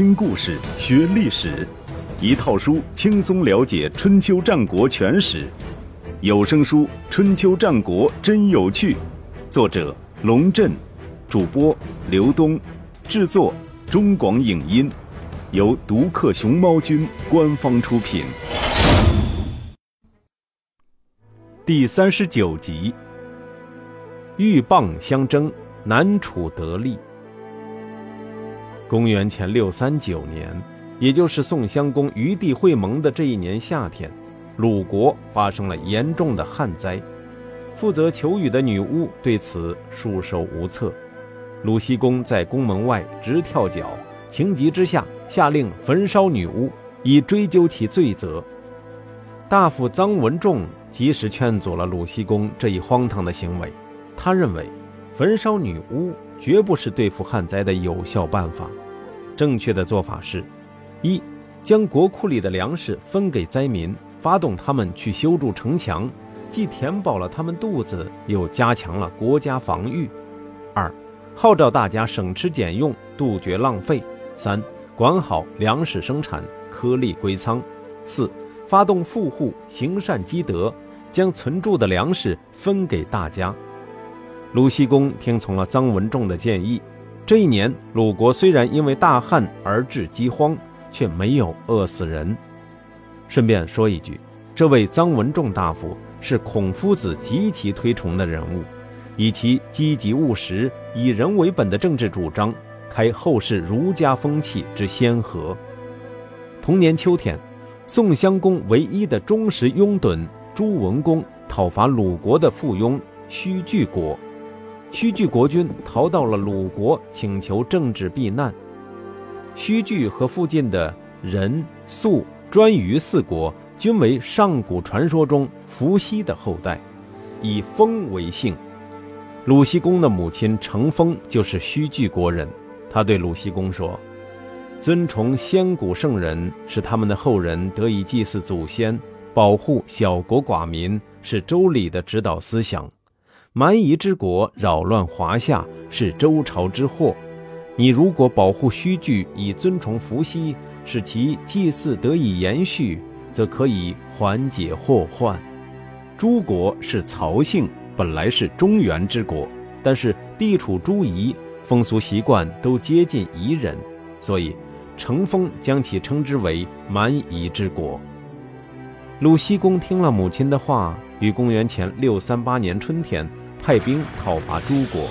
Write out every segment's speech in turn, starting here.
听故事学历史，一套书轻松了解春秋战国全史。有声书《春秋战国真有趣》，作者龙震，主播刘东，制作中广影音，由独克熊猫君官方出品。第三十九集，鹬蚌相争，南楚得利。公元前六三九年，也就是宋襄公与帝会盟的这一年夏天，鲁国发生了严重的旱灾。负责求雨的女巫对此束手无策。鲁僖公在宫门外直跳脚，情急之下下令焚烧女巫，以追究其罪责。大夫臧文仲及时劝阻了鲁僖公这一荒唐的行为。他认为，焚烧女巫。绝不是对付旱灾的有效办法。正确的做法是：一，将国库里的粮食分给灾民，发动他们去修筑城墙，既填饱了他们肚子，又加强了国家防御；二，号召大家省吃俭用，杜绝浪费；三，管好粮食生产，颗粒归仓；四，发动富户行善积德，将存住的粮食分给大家。鲁僖公听从了臧文仲的建议。这一年，鲁国虽然因为大旱而致饥荒，却没有饿死人。顺便说一句，这位臧文仲大夫是孔夫子极其推崇的人物，以其积极务实、以人为本的政治主张，开后世儒家风气之先河。同年秋天，宋襄公唯一的忠实拥趸朱文公讨伐鲁国的附庸须据国。须据国君逃到了鲁国，请求政治避难。须据和附近的人、宿、颛臾四国均为上古传说中伏羲的后代，以风为姓。鲁僖公的母亲程风就是须据国人。他对鲁僖公说：“尊崇先古圣人，使他们的后人得以祭祀祖先，保护小国寡民，是周礼的指导思想。”蛮夷之国扰乱华夏是周朝之祸，你如果保护虚据以尊崇伏羲，使其祭祀得以延续，则可以缓解祸患。诸国是曹姓，本来是中原之国，但是地处诸夷，风俗习惯都接近夷人，所以程风将其称之为蛮夷之国。鲁僖公听了母亲的话，于公元前六三八年春天。派兵讨伐诸国，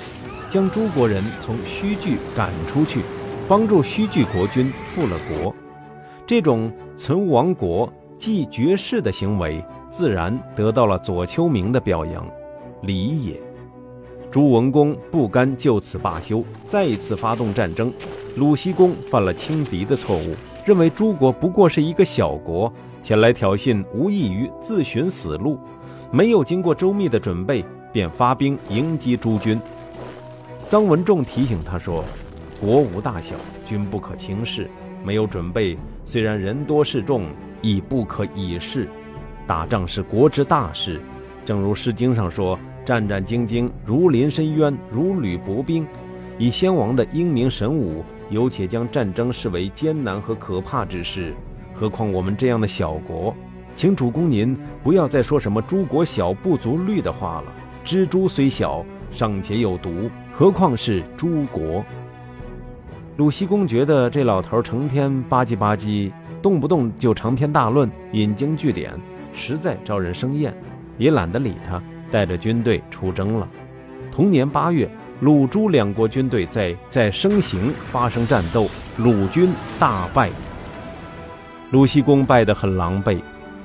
将诸国人从虚据赶出去，帮助虚据国君复了国。这种存亡国继绝世的行为，自然得到了左丘明的表扬，礼也。朱文公不甘就此罢休，再一次发动战争。鲁西公犯了轻敌的错误，认为诸国不过是一个小国，前来挑衅无异于自寻死路，没有经过周密的准备。便发兵迎击诸军。臧文仲提醒他说：“国无大小，君不可轻视。没有准备，虽然人多势众，亦不可以视。打仗是国之大事，正如《诗经》上说：‘战战兢兢，如临深渊，如履薄冰。’以先王的英明神武，有且将战争视为艰难和可怕之事，何况我们这样的小国？请主公您不要再说什么‘诸国小，不足虑’的话了。”蜘蛛虽小，尚且有毒，何况是诸国？鲁西公觉得这老头成天吧唧吧唧，动不动就长篇大论、引经据典，实在招人生厌，也懒得理他，带着军队出征了。同年八月，鲁朱两国军队在在生行发生战斗，鲁军大败。鲁西公败得很狼狈，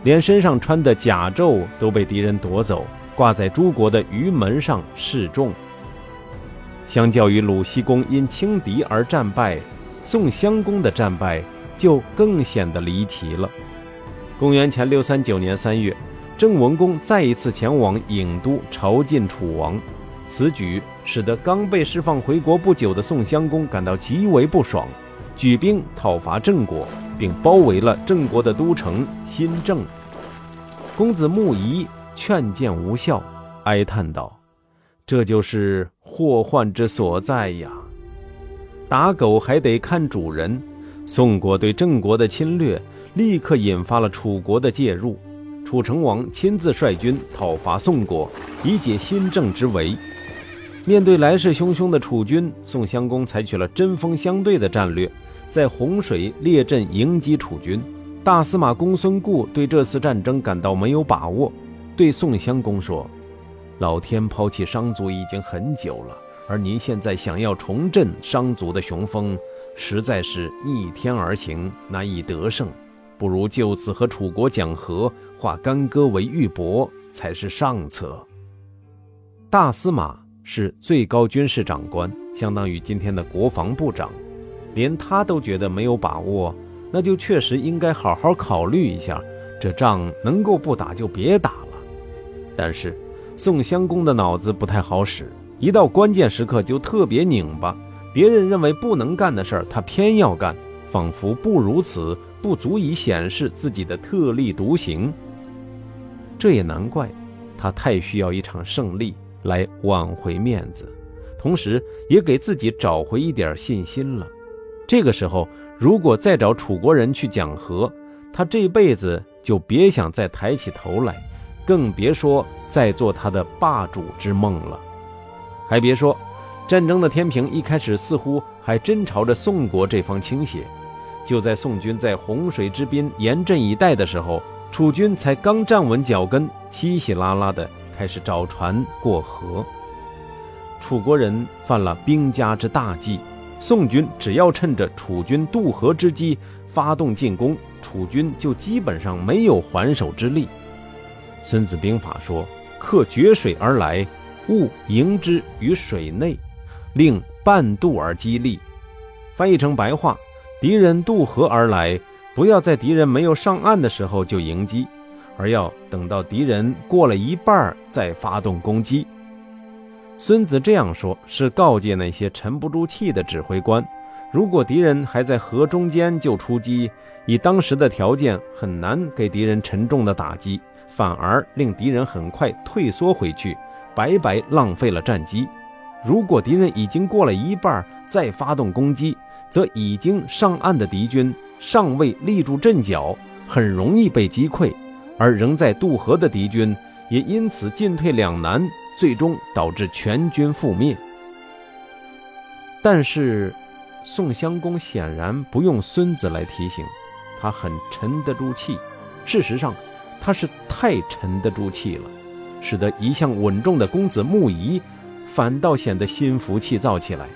连身上穿的甲胄都被敌人夺走。挂在诸国的鱼门上示众。相较于鲁僖公因轻敌而战败，宋襄公的战败就更显得离奇了。公元前六三九年三月，郑文公再一次前往郢都朝觐楚王，此举使得刚被释放回国不久的宋襄公感到极为不爽，举兵讨伐郑国，并包围了郑国的都城新郑。公子穆仪。劝谏无效，哀叹道：“这就是祸患之所在呀！打狗还得看主人，宋国对郑国的侵略，立刻引发了楚国的介入。楚成王亲自率军讨伐宋国，以解新政之围。面对来势汹汹的楚军，宋襄公采取了针锋相对的战略，在洪水列阵迎击楚军。大司马公孙固对这次战争感到没有把握，对宋襄公说：“老天抛弃商族已经很久了，而您现在想要重振商族的雄风，实在是逆天而行，难以得胜。不如就此和楚国讲和，化干戈为玉帛，才是上策。”大司马是最高军事长官，相当于今天的国防部长，连他都觉得没有把握。那就确实应该好好考虑一下，这仗能够不打就别打了。但是宋襄公的脑子不太好使，一到关键时刻就特别拧巴。别人认为不能干的事儿，他偏要干，仿佛不如此不足以显示自己的特立独行。这也难怪，他太需要一场胜利来挽回面子，同时也给自己找回一点信心了。这个时候。如果再找楚国人去讲和，他这辈子就别想再抬起头来，更别说再做他的霸主之梦了。还别说，战争的天平一开始似乎还真朝着宋国这方倾斜。就在宋军在洪水之滨严阵以待的时候，楚军才刚站稳脚跟，稀稀拉拉的开始找船过河。楚国人犯了兵家之大忌。宋军只要趁着楚军渡河之机发动进攻，楚军就基本上没有还手之力。《孙子兵法》说：“客绝水而来，勿迎之于水内，令半渡而击利。”翻译成白话：敌人渡河而来，不要在敌人没有上岸的时候就迎击，而要等到敌人过了一半再发动攻击。孙子这样说，是告诫那些沉不住气的指挥官：如果敌人还在河中间就出击，以当时的条件很难给敌人沉重的打击，反而令敌人很快退缩回去，白白浪费了战机。如果敌人已经过了一半再发动攻击，则已经上岸的敌军尚未立住阵脚，很容易被击溃；而仍在渡河的敌军也因此进退两难。最终导致全军覆灭。但是，宋襄公显然不用孙子来提醒，他很沉得住气。事实上，他是太沉得住气了，使得一向稳重的公子木仪反倒显得心浮气躁起来。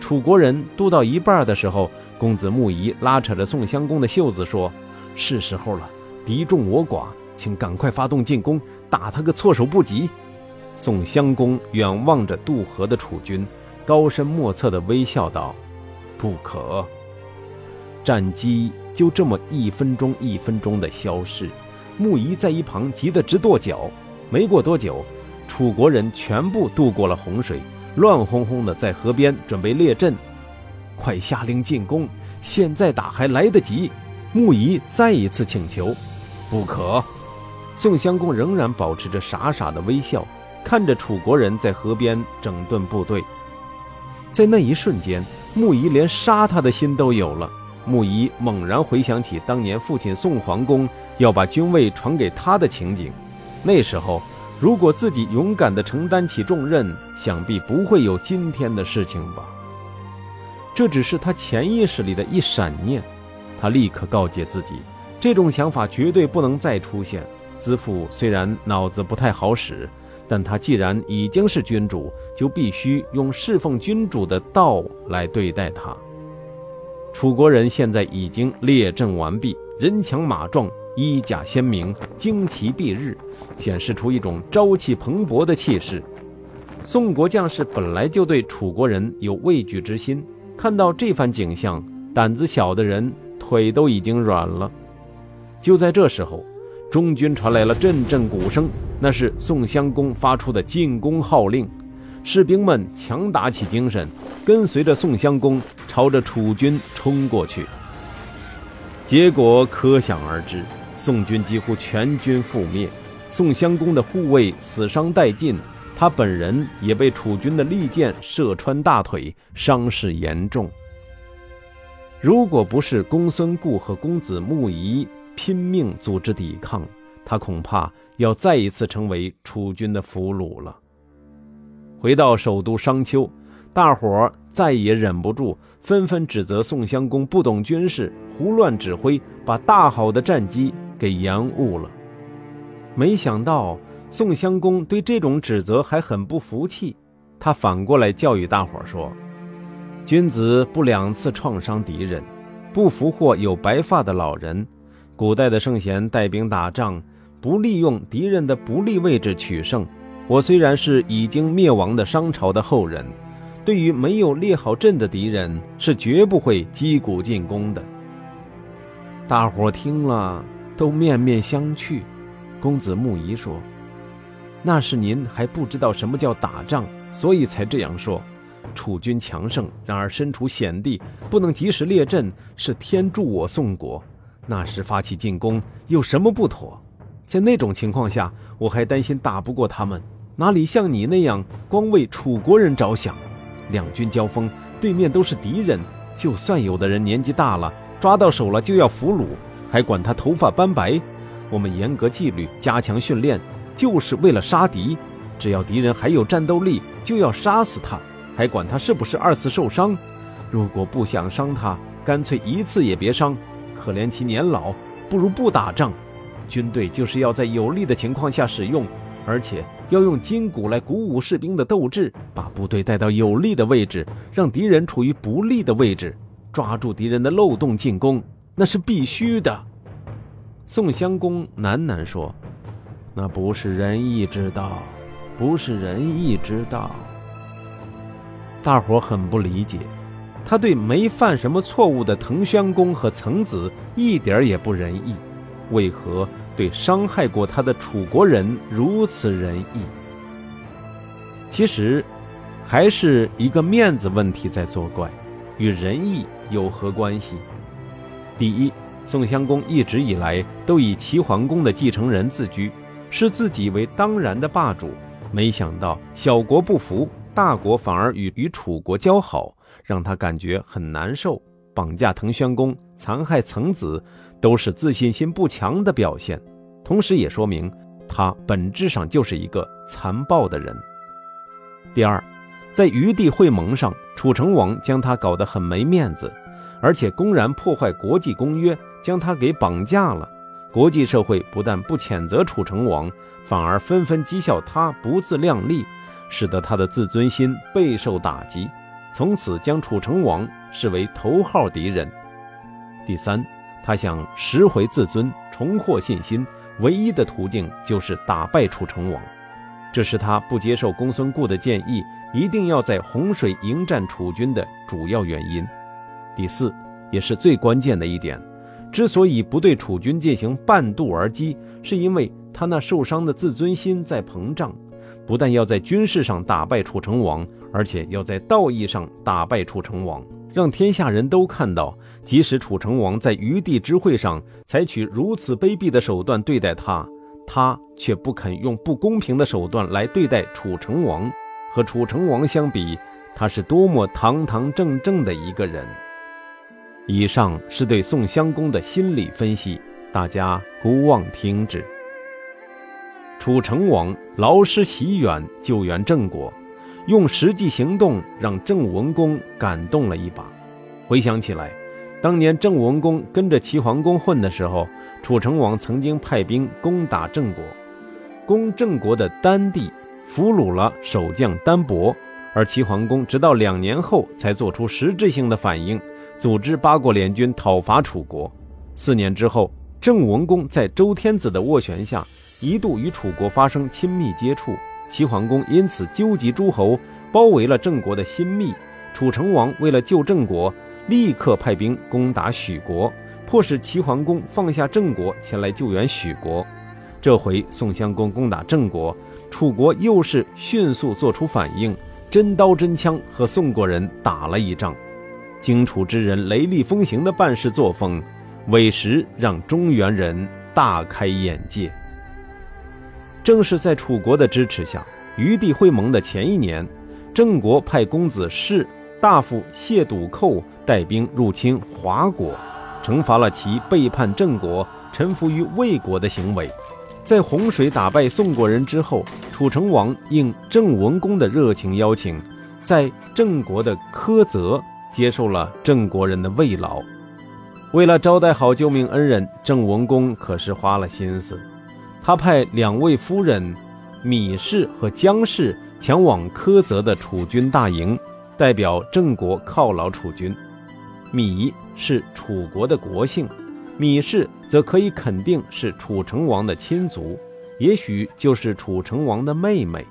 楚国人渡到一半的时候，公子木仪拉扯着宋襄公的袖子说：“是时候了，敌众我寡，请赶快发动进攻，打他个措手不及。”宋襄公远望着渡河的楚军，高深莫测地微笑道：“不可。”战机就这么一分钟一分钟地消逝。木仪在一旁急得直跺脚。没过多久，楚国人全部渡过了洪水，乱哄哄地在河边准备列阵。快下令进攻！现在打还来得及。木仪再一次请求：“不可。”宋襄公仍然保持着傻傻的微笑。看着楚国人在河边整顿部队，在那一瞬间，穆仪连杀他的心都有了。穆仪猛然回想起当年父亲宋桓公要把军位传给他的情景，那时候如果自己勇敢地承担起重任，想必不会有今天的事情吧。这只是他潜意识里的一闪念，他立刻告诫自己，这种想法绝对不能再出现。子父虽然脑子不太好使。但他既然已经是君主，就必须用侍奉君主的道来对待他。楚国人现在已经列阵完毕，人强马壮，衣甲鲜明，旌旗蔽日，显示出一种朝气蓬勃的气势。宋国将士本来就对楚国人有畏惧之心，看到这番景象，胆子小的人腿都已经软了。就在这时候。中军传来了阵阵鼓声，那是宋襄公发出的进攻号令。士兵们强打起精神，跟随着宋襄公朝着楚军冲过去。结果可想而知，宋军几乎全军覆灭，宋襄公的护卫死伤殆尽，他本人也被楚军的利箭射穿大腿，伤势严重。如果不是公孙固和公子穆仪拼命组织抵抗，他恐怕要再一次成为楚军的俘虏了。回到首都商丘，大伙儿再也忍不住，纷纷指责宋襄公不懂军事，胡乱指挥，把大好的战机给延误了。没想到宋襄公对这种指责还很不服气，他反过来教育大伙儿说。君子不两次创伤敌人，不俘获有白发的老人。古代的圣贤带兵打仗，不利用敌人的不利位置取胜。我虽然是已经灭亡的商朝的后人，对于没有列好阵的敌人，是绝不会击鼓进攻的。大伙听了都面面相觑。公子木仪说：“那是您还不知道什么叫打仗，所以才这样说。”楚军强盛，然而身处险地，不能及时列阵，是天助我宋国。那时发起进攻，有什么不妥？在那种情况下，我还担心打不过他们，哪里像你那样光为楚国人着想？两军交锋，对面都是敌人，就算有的人年纪大了，抓到手了就要俘虏，还管他头发斑白。我们严格纪律，加强训练，就是为了杀敌。只要敌人还有战斗力，就要杀死他。还管他是不是二次受伤？如果不想伤他，干脆一次也别伤。可怜其年老，不如不打仗。军队就是要在有利的情况下使用，而且要用筋骨来鼓舞士兵的斗志，把部队带到有利的位置，让敌人处于不利的位置，抓住敌人的漏洞进攻，那是必须的。宋襄公喃喃说：“那不是仁义之道，不是仁义之道。”大伙很不理解，他对没犯什么错误的滕宣公和曾子一点也不仁义，为何对伤害过他的楚国人如此仁义？其实，还是一个面子问题在作怪，与仁义有何关系？第一，宋襄公一直以来都以齐桓公的继承人自居，视自己为当然的霸主，没想到小国不服。大国反而与与楚国交好，让他感觉很难受。绑架滕宣公、残害曾子，都是自信心不强的表现，同时也说明他本质上就是一个残暴的人。第二，在余地会盟上，楚成王将他搞得很没面子，而且公然破坏国际公约，将他给绑架了。国际社会不但不谴责楚成王，反而纷纷讥笑他不自量力。使得他的自尊心备受打击，从此将楚成王视为头号敌人。第三，他想拾回自尊，重获信心，唯一的途径就是打败楚成王。这是他不接受公孙固的建议，一定要在洪水迎战楚军的主要原因。第四，也是最关键的一点，之所以不对楚军进行半渡而击，是因为他那受伤的自尊心在膨胀。不但要在军事上打败楚成王，而且要在道义上打败楚成王，让天下人都看到，即使楚成王在余地之会上采取如此卑鄙的手段对待他，他却不肯用不公平的手段来对待楚成王。和楚成王相比，他是多么堂堂正正的一个人。以上是对宋襄公的心理分析，大家姑妄听之。楚成王劳师袭远救援郑国，用实际行动让郑文公感动了一把。回想起来，当年郑文公跟着齐桓公混的时候，楚成王曾经派兵攻打郑国，攻郑国的丹地，俘虏了守将丹伯，而齐桓公直到两年后才做出实质性的反应，组织八国联军讨伐楚国。四年之后，郑文公在周天子的斡旋下。一度与楚国发生亲密接触，齐桓公因此纠集诸侯，包围了郑国的新密。楚成王为了救郑国，立刻派兵攻打许国，迫使齐桓公放下郑国，前来救援许国。这回宋襄公攻打郑国，楚国又是迅速做出反应，真刀真枪和宋国人打了一仗。荆楚之人雷厉风行的办事作风，委实让中原人大开眼界。正是在楚国的支持下，余地会盟的前一年，郑国派公子士大夫谢笃寇带兵入侵华国，惩罚了其背叛郑国、臣服于魏国的行为。在洪水打败宋国人之后，楚成王应郑文公的热情邀请，在郑国的苛泽接受了郑国人的慰劳。为了招待好救命恩人，郑文公可是花了心思。他派两位夫人芈氏和姜氏前往苛泽的楚军大营，代表郑国犒劳楚军。芈是楚国的国姓。芈氏则可以肯定是楚成王的亲族，也许就是楚成王的妹妹。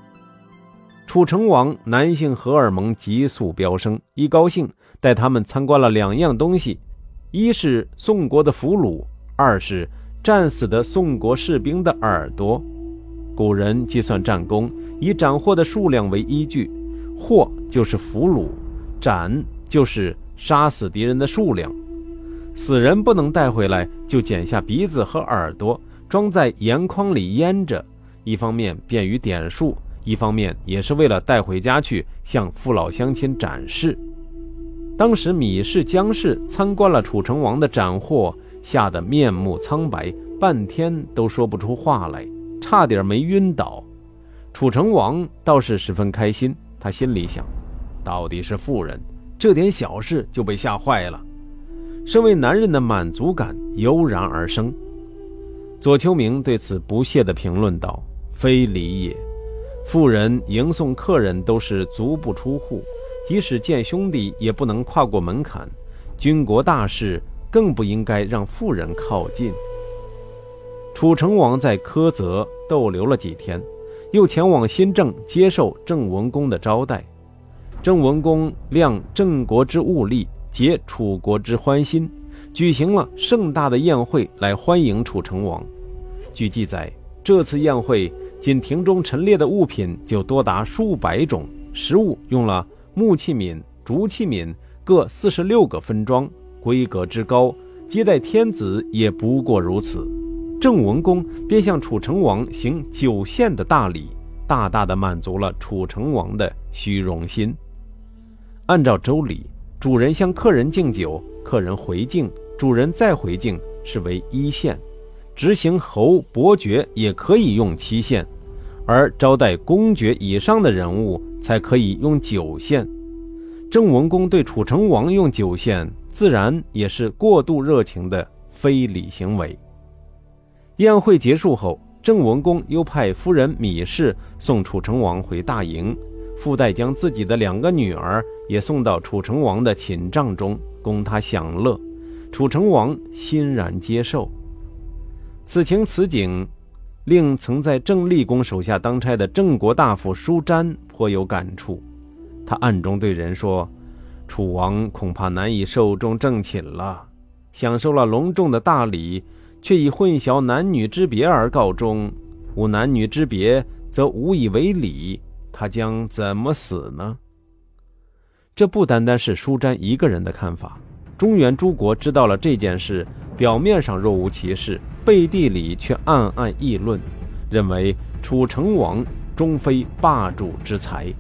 楚成王男性荷尔蒙急速飙升，一高兴带他们参观了两样东西：一是宋国的俘虏，二是战死的宋国士兵的耳朵。古人计算战功以斩获的数量为依据，获就是俘虏，斩就是杀死敌人的数量。死人不能带回来，就剪下鼻子和耳朵，装在盐筐里腌着。一方面便于点数，一方面也是为了带回家去向父老乡亲展示。当时米氏、姜氏参观了楚成王的斩获，吓得面目苍白，半天都说不出话来，差点没晕倒。楚成王倒是十分开心，他心里想：到底是妇人，这点小事就被吓坏了。身为男人的满足感油然而生。左丘明对此不屑地评论道：“非礼也。妇人迎送客人都是足不出户，即使见兄弟也不能跨过门槛。军国大事更不应该让妇人靠近。”楚成王在苛泽逗留了几天，又前往新郑接受郑文公的招待。郑文公量郑国之物力。结楚国之欢心，举行了盛大的宴会来欢迎楚成王。据记载，这次宴会仅庭中陈列的物品就多达数百种，食物用了木器皿、竹器皿各四十六个分装，规格之高，接待天子也不过如此。郑文公便向楚成王行九献的大礼，大大的满足了楚成王的虚荣心。按照周礼。主人向客人敬酒，客人回敬，主人再回敬，是为一献；执行侯伯爵也可以用七献，而招待公爵以上的人物才可以用九献。郑文公对楚成王用九献，自然也是过度热情的非礼行为。宴会结束后，郑文公又派夫人芈氏送楚成王回大营。附带将自己的两个女儿也送到楚成王的寝帐中，供他享乐。楚成王欣然接受。此情此景，令曾在郑立公手下当差的郑国大夫舒詹颇有感触。他暗中对人说：“楚王恐怕难以寿终正寝了，享受了隆重的大礼，却以混淆男女之别而告终。无男女之别，则无以为礼。”他将怎么死呢？这不单单是舒詹一个人的看法。中原诸国知道了这件事，表面上若无其事，背地里却暗暗议论，认为楚成王终非霸主之才。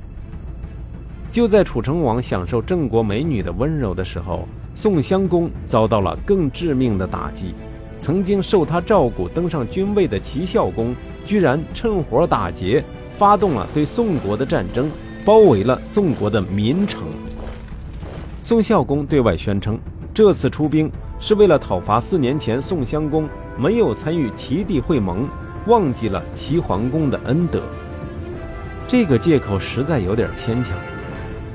就在楚成王享受郑国美女的温柔的时候，宋襄公遭到了更致命的打击。曾经受他照顾登上君位的齐孝公，居然趁火打劫。发动了对宋国的战争，包围了宋国的民城。宋孝公对外宣称，这次出兵是为了讨伐四年前宋襄公没有参与齐地会盟，忘记了齐桓公的恩德。这个借口实在有点牵强。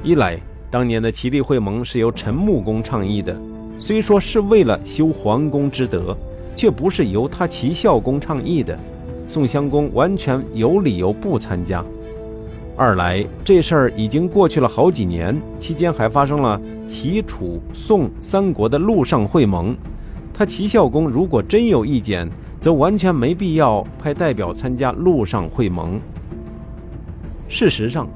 一来，当年的齐地会盟是由陈穆公倡议的，虽说是为了修皇宫之德，却不是由他齐孝公倡议的。宋襄公完全有理由不参加。二来，这事儿已经过去了好几年，期间还发生了齐、楚、宋三国的陆上会盟。他齐孝公如果真有意见，则完全没必要派代表参加陆上会盟。事实上，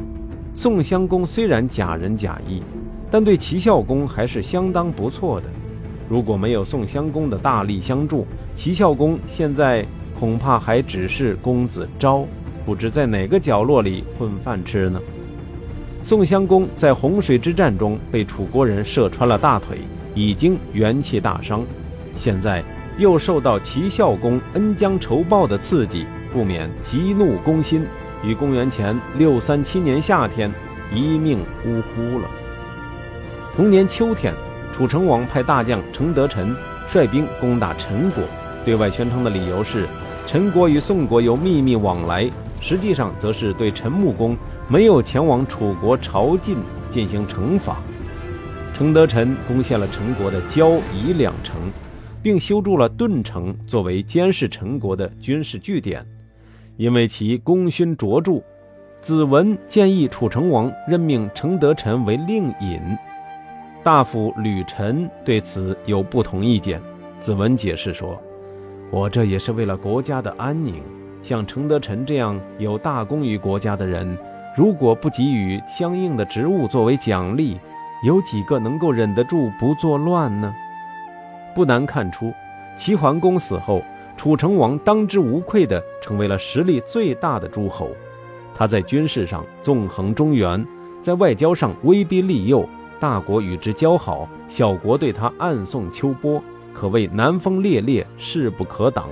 宋襄公虽然假仁假义，但对齐孝公还是相当不错的。如果没有宋襄公的大力相助，齐孝公现在。恐怕还只是公子昭，不知在哪个角落里混饭吃呢。宋襄公在洪水之战中被楚国人射穿了大腿，已经元气大伤，现在又受到齐孝公恩将仇报的刺激，不免急怒攻心，于公元前六三七年夏天一命呜呼了。同年秋天，楚成王派大将程德臣率兵攻打陈国，对外宣称的理由是陈国与宋国有秘密往来，实际上则是对陈穆公。没有前往楚国朝觐进行惩罚。程德臣攻陷了陈国的交、夷两城，并修筑了顿城作为监视陈国的军事据点。因为其功勋卓著，子文建议楚成王任命程德臣为令尹。大夫吕臣对此有不同意见。子文解释说：“我这也是为了国家的安宁。像程德臣这样有大功于国家的人。”如果不给予相应的职务作为奖励，有几个能够忍得住不作乱呢？不难看出，齐桓公死后，楚成王当之无愧地成为了实力最大的诸侯。他在军事上纵横中原，在外交上威逼利诱，大国与之交好，小国对他暗送秋波，可谓南风烈烈，势不可挡。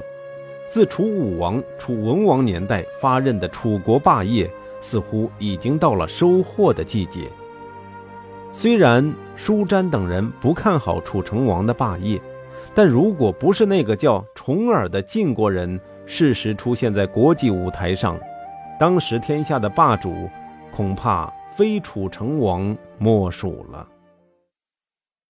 自楚武王、楚文王年代发任的楚国霸业。似乎已经到了收获的季节。虽然舒詹等人不看好楚成王的霸业，但如果不是那个叫重耳的晋国人适时出现在国际舞台上，当时天下的霸主恐怕非楚成王莫属了。